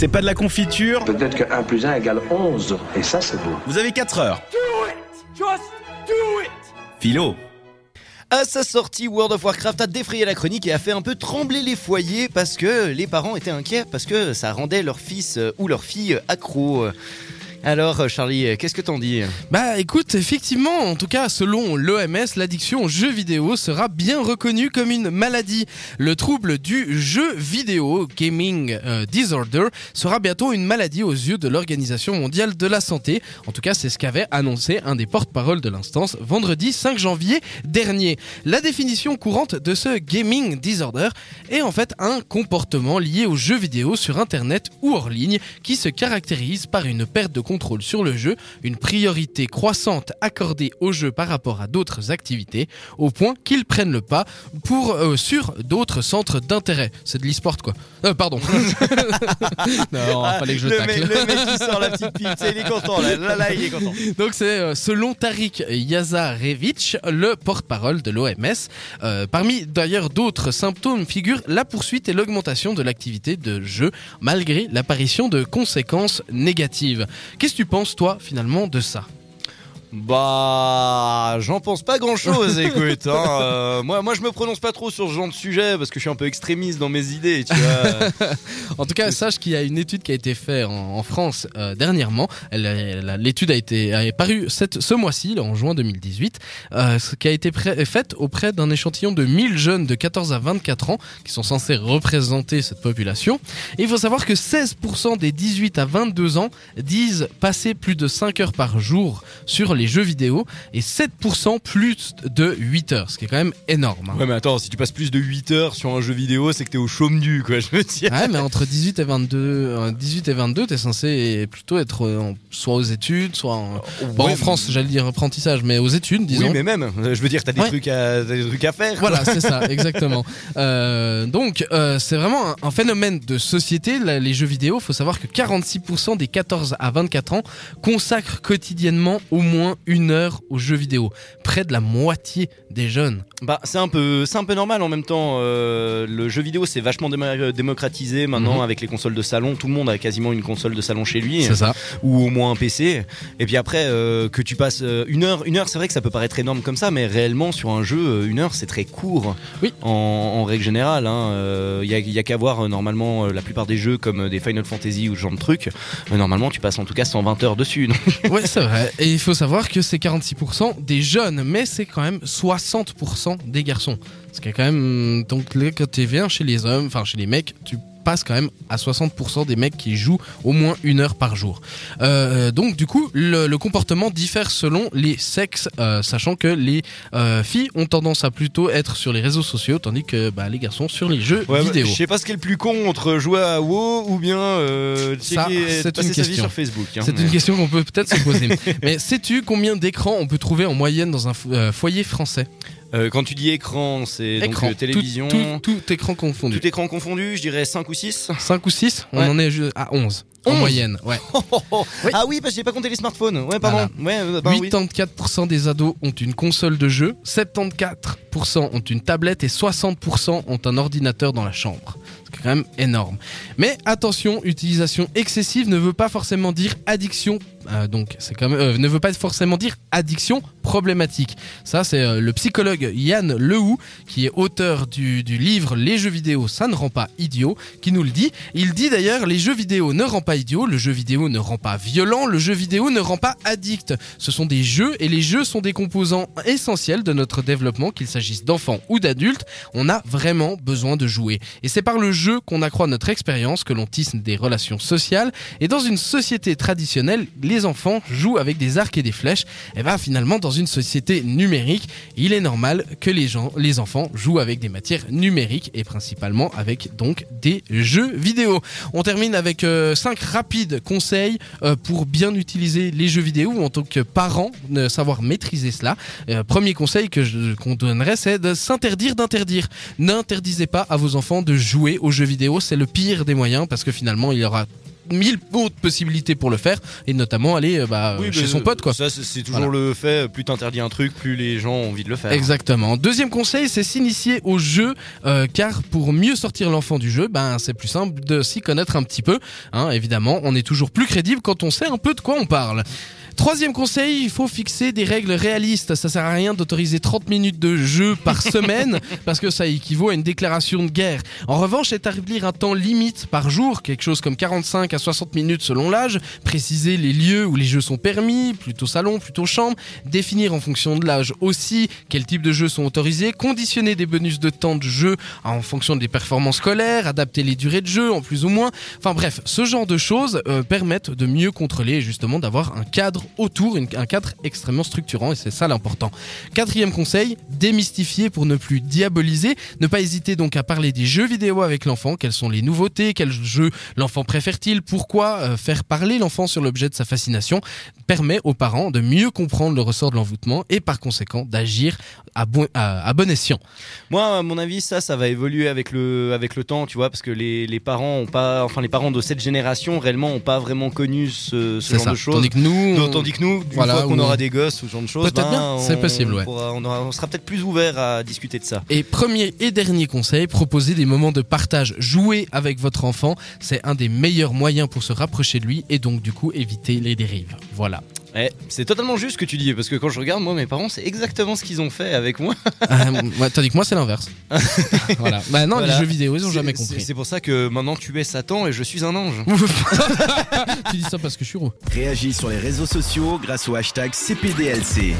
C'est pas de la confiture. Peut-être que 1 plus 1 égale 11. Et ça, c'est beau. Vous avez 4 heures. Philo. À sa sortie, World of Warcraft a défrayé la chronique et a fait un peu trembler les foyers parce que les parents étaient inquiets parce que ça rendait leur fils euh, ou leur fille accro. Alors, euh, Charlie, euh, qu'est-ce que t'en dis Bah écoute, effectivement, en tout cas, selon l'OMS, l'addiction aux jeux vidéo sera bien reconnue comme une maladie. Le trouble du jeu vidéo, Gaming euh, Disorder, sera bientôt une maladie aux yeux de l'Organisation mondiale de la santé. En tout cas, c'est ce qu'avait annoncé un des porte-parole de l'instance vendredi 5 janvier dernier. La définition courante de ce Gaming Disorder est en fait un comportement lié aux jeux vidéo sur Internet ou hors ligne qui se caractérise par une perte de contrôle sur le jeu, une priorité croissante accordée au jeu par rapport à d'autres activités, au point qu'ils prennent le pas pour euh, sur d'autres centres d'intérêt. C'est de l'e-sport quoi. Euh, pardon. non, Ah, fallait que je le, tacle. mec, le mec qui sort la petite pipe, il est content là, là, là, il est content. Donc c'est euh, selon Tariq Yazarevich, le porte-parole de l'OMS. Euh, parmi d'ailleurs d'autres symptômes figurent la poursuite et l'augmentation de l'activité de jeu malgré l'apparition de conséquences négatives. Qu'est-ce que tu penses toi finalement de ça? Bah, j'en pense pas grand chose, écoute. hein. Euh, moi, moi, je me prononce pas trop sur ce genre de sujet parce que je suis un peu extrémiste dans mes idées, tu vois. En tout cas, sache qu'il y a une étude qui a été faite en, en France euh, dernièrement. L'étude a été a paru cette, ce mois-ci, en juin 2018, euh, qui a été faite auprès d'un échantillon de 1000 jeunes de 14 à 24 ans qui sont censés représenter cette population. Et il faut savoir que 16% des 18 à 22 ans disent passer plus de 5 heures par jour sur les jeux vidéo et 7% plus de 8 heures, ce qui est quand même énorme. hein. Ouais, mais attends, si tu passes plus de 8 heures sur un jeu vidéo, c'est que t'es au chaume nu, quoi, je veux dire. Ouais, mais entre 18 et 22, euh, 18 et 22, t'es censé plutôt être euh, en- soit aux études, soit en, bon, Ouais, en France, j'allais dire apprentissage, mais aux études, disons. Oui, mais même, euh, je veux dire, t'as des, Ouais. trucs à, des trucs à faire. quoi. Voilà, c'est ça, exactement. Euh, donc, euh, c'est vraiment un, un phénomène de société. les jeux vidéo, faut savoir que 46% des 14 à 24 ans consacrent quotidiennement au moins une heure aux jeux vidéo. Près de la moitié des jeunes. Bah, c'est un peu, c'est un peu normal en même temps. euh, le jeu vidéo, c'est vachement déma- démocratisé maintenant Mhm. avec les consoles de salon. Tout le monde a quasiment une console de salon chez lui. C'est ça. ou au moins un PC. Et puis après, euh, que tu passes euh, une heure, une heure, c'est vrai que ça peut paraître énorme comme ça, mais réellement sur un jeu, euh, une heure, c'est très court. Oui. En, en règle générale, il y a, y a qu'à voir euh, normalement euh, la plupart des jeux comme euh, des Final Fantasy ou ce genre de trucs. euh, normalement, tu passes en tout cas 120 heures dessus. donc. Ouais, c'est vrai. Et il faut savoir que c'est 46% des jeunes, mais c'est quand même 60% des garçons. Ce qui est quand même. Donc, là, quand tu viens chez les hommes, enfin chez les mecs, tu quand même à 60% des mecs qui jouent au moins une heure par jour. Euh, donc, du coup, le, le comportement diffère selon les sexes, euh, sachant que les euh, filles ont tendance à plutôt être sur les réseaux sociaux, tandis que bah, les garçons sur les jeux Ouais, bah, vidéo. je sais pas ce qui est le plus con entre jouer à WoW ou bien Ça, c'est une question. sur Facebook. hein, C'est mais- une question qu'on peut peut-être se poser. Mais sais-tu combien d'écrans on peut trouver en moyenne dans un fo- foyer français? Euh, quand tu dis écran, c'est donc Écran. euh, télévision. Tout, tout- tout écran confondu. Tout écran confondu, je dirais 5 ou 6. 5 ou 6 On Ouais. en est à 11. En 11. moyenne, ouais. Oui. Ah oui, parce que j'ai pas compté les smartphones. Ouais, pardon. Ouais, euh, bah oui. 84% des ados ont une console de jeu, 74% ont une tablette et 60% ont un ordinateur dans la chambre. C'est quand même énorme. Mais attention, utilisation excessive ne veut pas forcément dire addiction. Euh, donc, c'est quand même, euh, ne veut pas forcément dire addiction problématique. Ça, c'est euh, le psychologue Yann Lehou, qui est auteur du, livre Les jeux vidéo, ça ne rend pas idiot, qui nous le dit. Il dit d'ailleurs, les jeux vidéo ne rend pas idiot, le jeu vidéo ne rend pas violent, le jeu vidéo ne rend pas addict. Ce sont des jeux et les jeux sont des composants essentiels de notre développement, qu'il s'agisse d'enfants ou d'adultes. On a vraiment besoin de jouer. Et c'est par le jeu qu'on accroît notre expérience, que l'on tisse des relations sociales. Et dans une société traditionnelle, les enfants jouent avec des arcs et des flèches. Et bah finalement, dans une société numérique, il est normal que les gens, les enfants jouent avec des matières numériques et principalement avec donc des jeux vidéo. On termine avec 5 rapides conseils euh, pour bien utiliser les jeux vidéo en tant que parent, de savoir maîtriser cela. Euh, premier conseil que qu'on donnerait, c'est de s'interdire d'interdire. N'interdisez pas à vos enfants de jouer aux jeux vidéo, c'est le pire des moyens parce que finalement il y aura mille autres possibilités pour le faire, et notamment aller euh, bah, Oui, chez son pote, quoi. Ça, c'est c'est toujours Voilà. le fait. Plus t'interdis un truc, plus les gens ont envie de le faire. Exactement. Deuxième conseil, c'est s'initier au jeu, euh, car pour mieux sortir l'enfant du jeu, ben c'est plus simple de s'y connaître un petit peu. Hein, évidemment, on est toujours plus crédible quand on sait un peu de quoi on parle. Troisième conseil, il faut fixer des règles réalistes. Ça sert à rien d'autoriser 30 minutes de jeu par semaine parce que ça équivaut à une déclaration de guerre. En revanche, établir un temps limite par jour, quelque chose comme 45 à 60 minutes selon l'âge, préciser les lieux où les jeux sont permis, plutôt salon, plutôt chambre, définir en fonction de l'âge aussi quels types de jeux sont autorisés, conditionner des bonus de temps de jeu en fonction des performances scolaires, adapter les durées de jeu en plus ou moins. Enfin bref, ce genre de choses euh, permettent de mieux contrôler et justement d'avoir un cadre autour, une- un cadre extrêmement structurant et c'est ça l'important. Quatrième conseil, démystifier pour ne plus diaboliser. Ne pas hésiter donc à parler des jeux vidéo avec l'enfant. Quelles sont les nouveautés? Quels jeux l'enfant préfère-t-il? Pourquoi euh, faire parler l'enfant sur l'objet de sa fascination? Permet aux parents de mieux comprendre le ressort de l'envoûtement et par conséquent d'agir à bon, à, à bon escient. Moi, à mon avis, ça, ça va évoluer avec le, avec le temps, tu vois, parce que les, les parents ont pas, enfin, les parents de cette génération réellement ont pas vraiment connu ce, genre ça. de choses. Tandis que nous, on- Tandis que nous, une Voilà, fois qu'on aura des gosses ou ce genre de choses, Peut-être ben, c'est possible, ouais. pourra- on, aura- on sera peut-être plus ouvert à discuter de ça. Et premier et dernier conseil, proposer des moments de partage. Jouer avec votre enfant, c'est un des meilleurs moyens pour se rapprocher de lui et donc du coup éviter les dérives. Voilà. Eh, c'est totalement juste ce que tu dis, parce que quand je regarde, moi, mes parents, c'est exactement ce qu'ils ont fait avec moi. Euh, ouais, tandis que moi c'est l'inverse. voilà. Bah non, Voilà. les jeux vidéo ils ont C'est- jamais compris. C'est pour ça que maintenant tu es Satan et je suis un ange. tu dis ça parce que je suis roux. Réagis sur les réseaux sociaux grâce au hashtag CPDLC.